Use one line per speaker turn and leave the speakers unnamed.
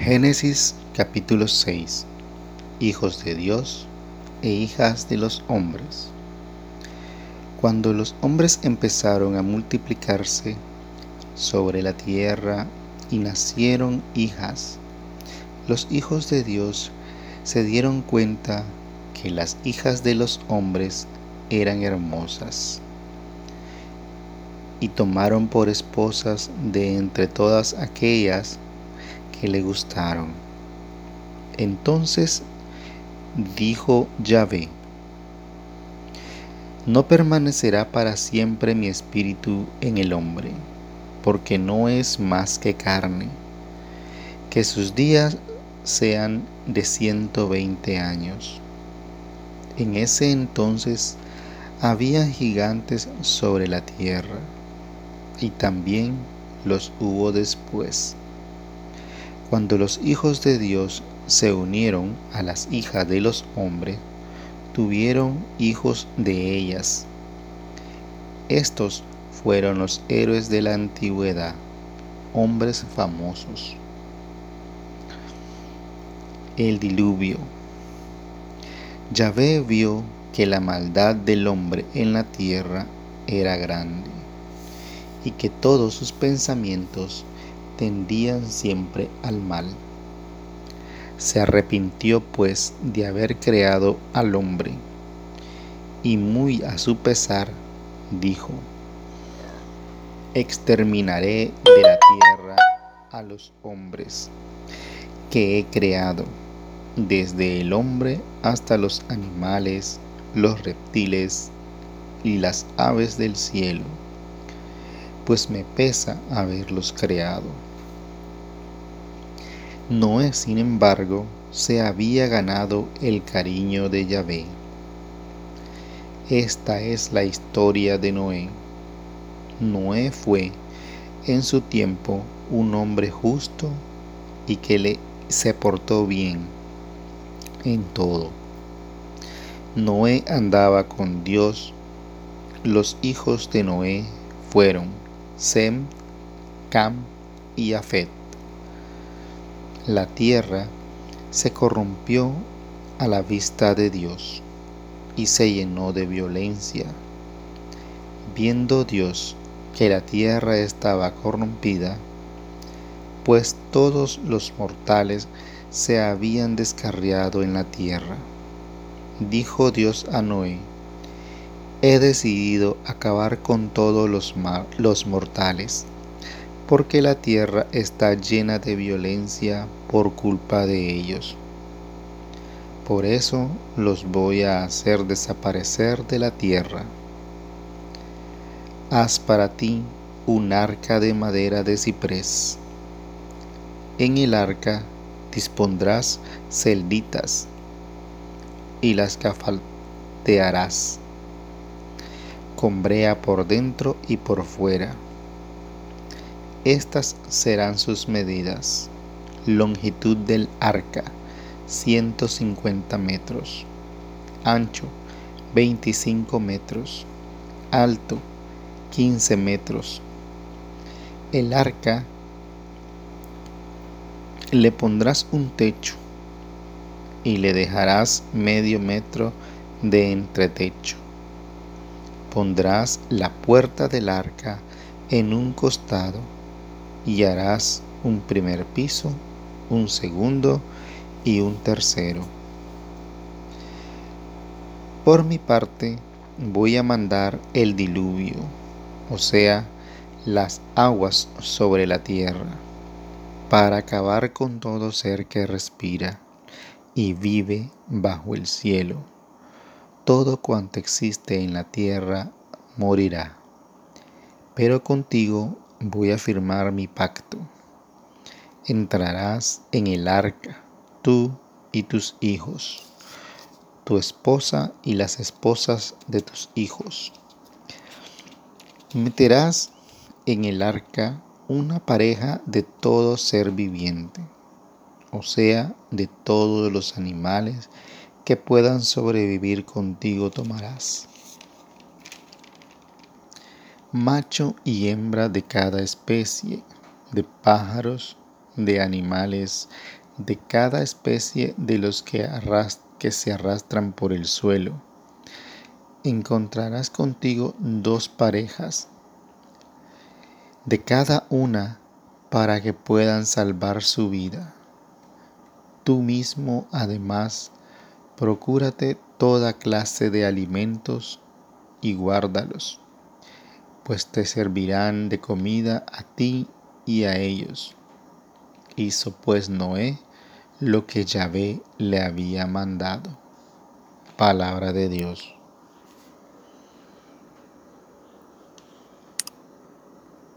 Génesis capítulo 6 Hijos de Dios e hijas de los hombres. Cuando los hombres empezaron a multiplicarse sobre la tierra y nacieron hijas, los hijos de Dios se dieron cuenta que las hijas de los hombres eran hermosas y tomaron por esposas de entre todas aquellas que le gustaron. Entonces dijo Yahvé, no permanecerá para siempre mi espíritu en el hombre, porque no es más que carne, que sus días sean de ciento veinte años. En ese entonces había gigantes sobre la tierra, y también los hubo después. Cuando los hijos de Dios se unieron a las hijas de los hombres, tuvieron hijos de ellas. Estos fueron los héroes de la antigüedad, hombres famosos. El diluvio. Yahvé vio que la maldad del hombre en la tierra era grande y que todos sus pensamientos tendían siempre al mal. Se arrepintió pues de haber creado al hombre, y muy a su pesar dijo, exterminaré de la tierra a los hombres que he creado, desde el hombre hasta los animales, los reptiles y las aves del cielo, pues me pesa haberlos creado. Noé, sin embargo, se había ganado el cariño de Yahvé. Esta es la historia de Noé. Noé fue, en su tiempo, un hombre justo y que le se portó bien en todo. Noé andaba con Dios. Los hijos de Noé fueron Sem, Cam y Afet la tierra se corrompió a la vista de Dios y se llenó de violencia. Viendo Dios que la tierra estaba corrompida, pues todos los mortales se habían descarriado en la tierra, dijo Dios a Noé, he decidido acabar con todos los, los mortales porque la tierra está llena de violencia por culpa de ellos. Por eso los voy a hacer desaparecer de la tierra. Haz para ti un arca de madera de ciprés. En el arca dispondrás celditas y las cafaltearás con brea por dentro y por fuera estas serán sus medidas. Longitud del arca, 150 metros. Ancho, 25 metros. Alto, 15 metros. El arca le pondrás un techo y le dejarás medio metro de entretecho. Pondrás la puerta del arca en un costado y harás un primer piso, un segundo y un tercero. Por mi parte, voy a mandar el diluvio, o sea, las aguas sobre la tierra, para acabar con todo ser que respira y vive bajo el cielo. Todo cuanto existe en la tierra morirá. Pero contigo voy a firmar mi pacto. Entrarás en el arca, tú y tus hijos, tu esposa y las esposas de tus hijos. Meterás en el arca una pareja de todo ser viviente, o sea, de todos los animales que puedan sobrevivir contigo tomarás macho y hembra de cada especie, de pájaros, de animales, de cada especie de los que, se arrastran por el suelo. Encontrarás contigo dos parejas, de cada una para que puedan salvar su vida. Tú mismo, además, procúrate toda clase de alimentos y guárdalos, pues te servirán de comida a ti y a ellos. Hizo pues Noé lo que Yahvé le había mandado. Palabra de Dios.